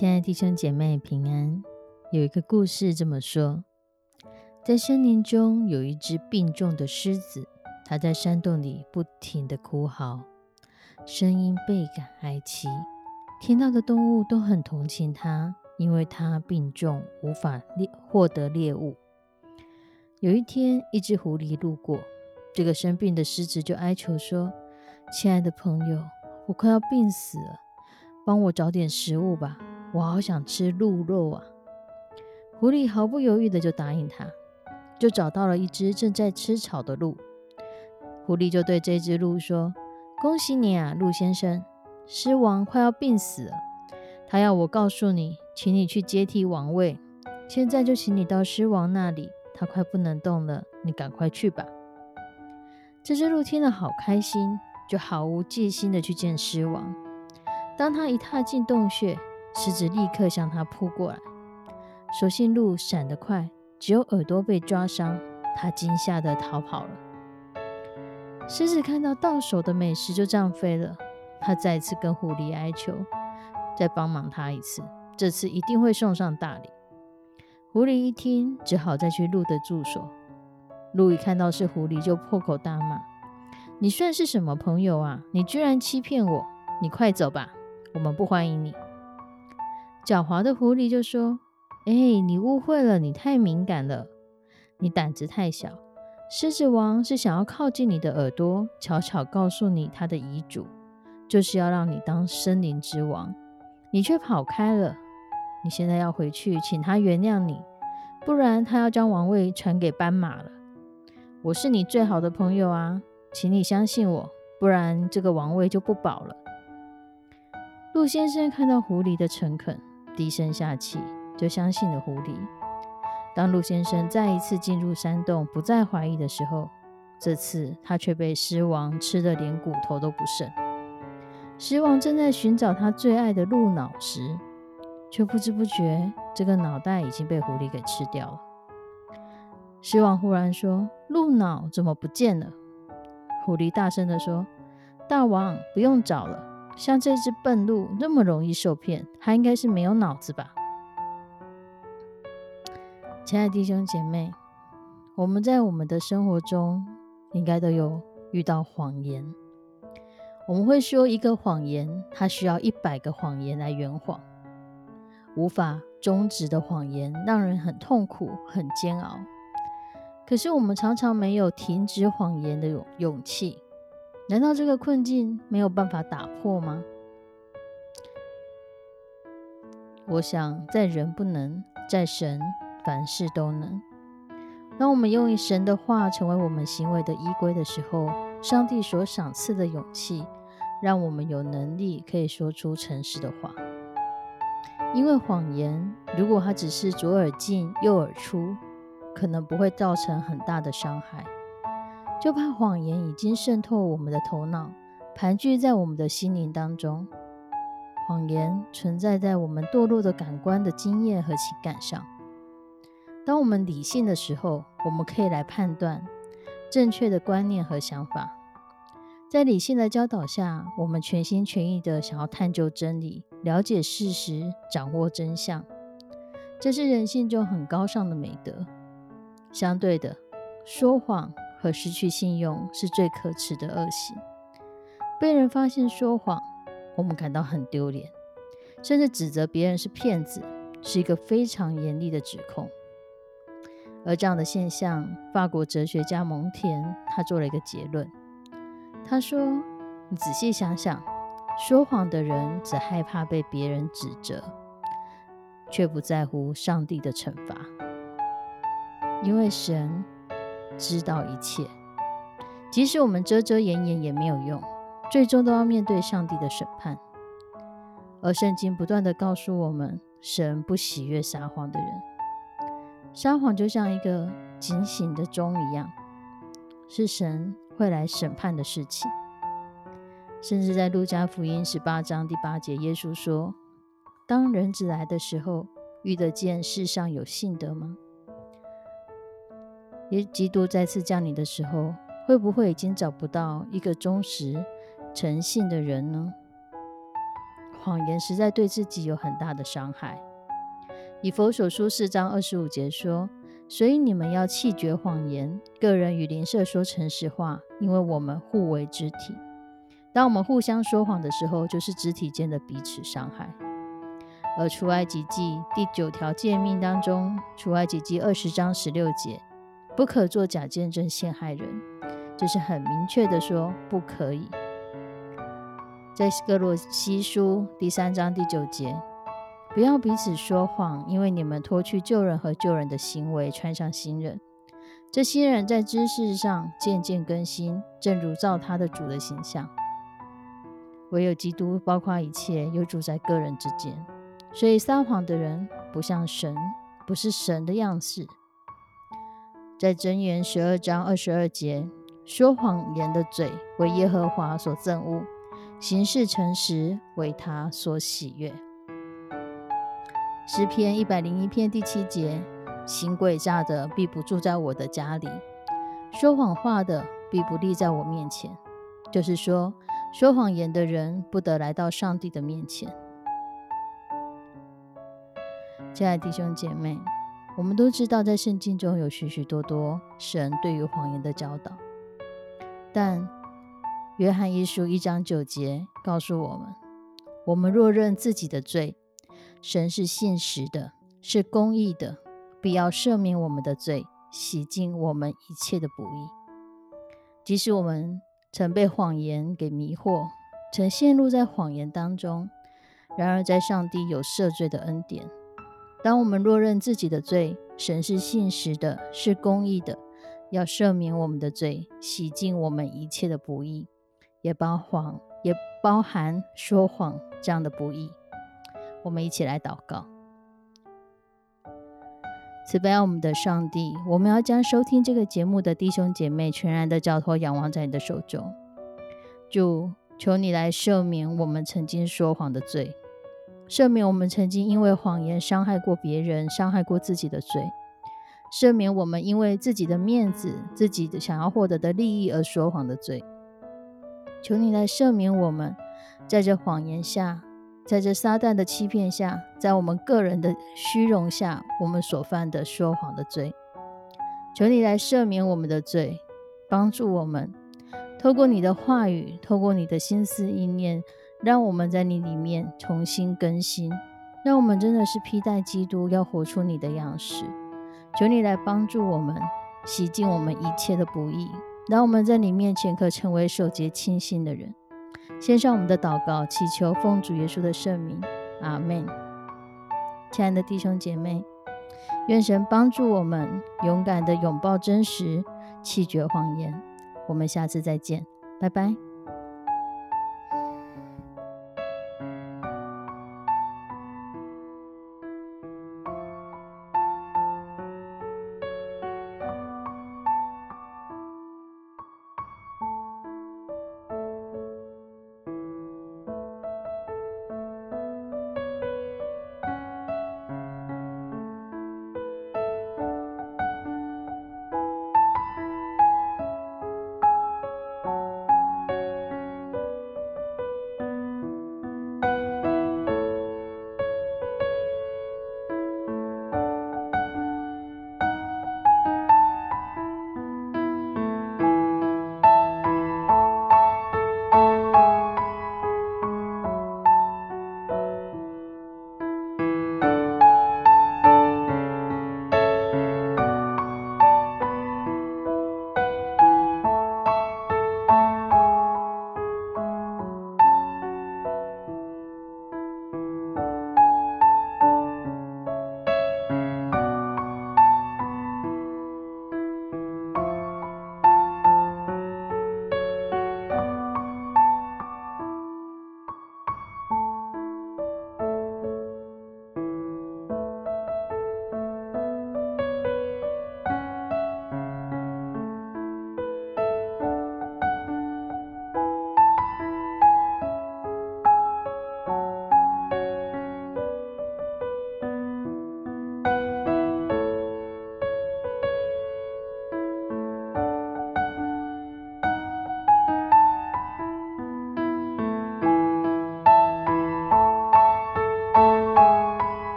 亲爱的弟兄姐妹平安。有一个故事这么说：在森林中有一只病重的狮子，它在山洞里不停的哭嚎，声音倍感哀戚。听到的动物都很同情它，因为它病重，无法猎获得猎物。有一天，一只狐狸路过，这个生病的狮子就哀求说：“亲爱的朋友，我快要病死了，帮我找点食物吧。”我好想吃鹿肉啊！狐狸毫不犹豫的就答应他，就找到了一只正在吃草的鹿。狐狸就对这只鹿说：“恭喜你啊，鹿先生，狮王快要病死了，他要我告诉你，请你去接替王位。现在就请你到狮王那里，他快不能动了，你赶快去吧。”这只鹿听了好开心，就毫无戒心的去见狮王。当他一踏进洞穴，狮子立刻向他扑过来，所幸鹿闪得快，只有耳朵被抓伤，他惊吓的逃跑了。狮子看到到手的美食就这样飞了，他再次跟狐狸哀求，再帮忙他一次，这次一定会送上大礼。狐狸一听，只好再去鹿的住所。鹿一看到是狐狸，就破口大骂：“你算是什么朋友啊？你居然欺骗我！你快走吧，我们不欢迎你。”狡猾的狐狸就说：“哎，你误会了，你太敏感了，你胆子太小。狮子王是想要靠近你的耳朵，悄悄告诉你他的遗嘱，就是要让你当森林之王，你却跑开了。你现在要回去，请他原谅你，不然他要将王位传给斑马了。我是你最好的朋友啊，请你相信我，不然这个王位就不保了。”鹿先生看到狐狸的诚恳。低声下气，就相信了狐狸。当陆先生再一次进入山洞，不再怀疑的时候，这次他却被狮王吃得连骨头都不剩。狮王正在寻找他最爱的鹿脑时，却不知不觉，这个脑袋已经被狐狸给吃掉了。狮王忽然说：“鹿脑怎么不见了？”狐狸大声地说：“大王，不用找了。”像这只笨鹿那么容易受骗，它应该是没有脑子吧？亲爱的弟兄姐妹，我们在我们的生活中应该都有遇到谎言。我们会说一个谎言，它需要一百个谎言来圆谎，无法终止的谎言让人很痛苦、很煎熬。可是我们常常没有停止谎言的勇勇气。难道这个困境没有办法打破吗？我想，在人不能，在神凡事都能。当我们用神的话成为我们行为的依归的时候，上帝所赏赐的勇气，让我们有能力可以说出诚实的话。因为谎言，如果它只是左耳进右耳出，可能不会造成很大的伤害。就怕谎言已经渗透我们的头脑，盘踞在我们的心灵当中。谎言存在在我们堕落的感官的经验和情感上。当我们理性的时候，我们可以来判断正确的观念和想法。在理性的教导下，我们全心全意的想要探究真理、了解事实、掌握真相。这是人性中很高尚的美德。相对的，说谎。和失去信用是最可耻的恶行。被人发现说谎，我们感到很丢脸，甚至指责别人是骗子，是一个非常严厉的指控。而这样的现象，法国哲学家蒙田他做了一个结论，他说：“你仔细想想，说谎的人只害怕被别人指责，却不在乎上帝的惩罚，因为神知道一切，即使我们遮遮掩掩也没有用，最终都要面对上帝的审判。而圣经不断的告诉我们，神不喜悦撒谎的人。”撒谎就像一个警醒的钟一样，是神会来审判的事情。甚至在路加福音十八章第八节，耶稣说：“当人子来的时候，遇得见世上有信德吗？”耶基督再次降临的时候，会不会已经找不到一个忠实、诚信的人呢？谎言实在对自己有很大的伤害。以佛所书四章二十五节说：“所以你们要弃绝谎言，个人与邻舍说诚实话，因为我们互为肢体。当我们互相说谎的时候，就是肢体间的彼此伤害。”而出埃及记第九条诫命当中，出埃及记二十章十六节，不可做假见证陷害人，就是很明确的说不可以。在哥罗西书第三章第九节。不要彼此说谎，因为你们脱去旧人和旧人的行为，穿上新人。这新人在知识上渐渐更新，正如造他的主的形象。唯有基督包括一切，又住在个人之间。所以撒谎的人不像神，不是神的样式。在箴言十二章二十二节，说谎言的嘴为耶和华所憎恶，行事诚实为他所喜悦。诗篇一百零一篇第七节：行诡诈的必不住在我的家里，说谎话的必不立在我面前。就是说，说谎言的人不得来到上帝的面前。亲爱的弟兄姐妹，我们都知道，在圣经中有许许多多神对于谎言的教导，但约翰一书一章九节告诉我们：我们若认自己的罪，神是信实的，是公义的，必要赦免我们的罪，洗净我们一切的不义。即使我们曾被谎言给迷惑，曾陷入在谎言当中，然而在上帝有赦罪的恩典。当我们若认自己的罪，神是信实的，是公义的，要赦免我们的罪，洗净我们一切的不义，也包谎，也包含说谎这样的不义。我们一起来祷告，慈悲我们的上帝，我们要将收听这个节目的弟兄姐妹全然的交托仰望在你的手中。主，求你来赦免我们曾经说谎的罪，赦免我们曾经因为谎言伤害过别人、伤害过自己的罪，赦免我们因为自己的面子、自己的想要获得的利益而说谎的罪。求你来赦免我们，在这谎言下。在这撒旦的欺骗下，在我们个人的虚荣下，我们所犯的说谎的罪，求你来赦免我们的罪，帮助我们，透过你的话语，透过你的心思意念，让我们在你里面重新更新，让我们真的是披戴基督，要活出你的样式。求你来帮助我们，洗净我们一切的不义，让我们在你面前可成为守洁清心的人。献上我们的祷告，祈求奉主耶稣的圣名，阿门。亲爱的弟兄姐妹，愿神帮助我们勇敢的拥抱真实，弃绝谎言。我们下次再见，拜拜。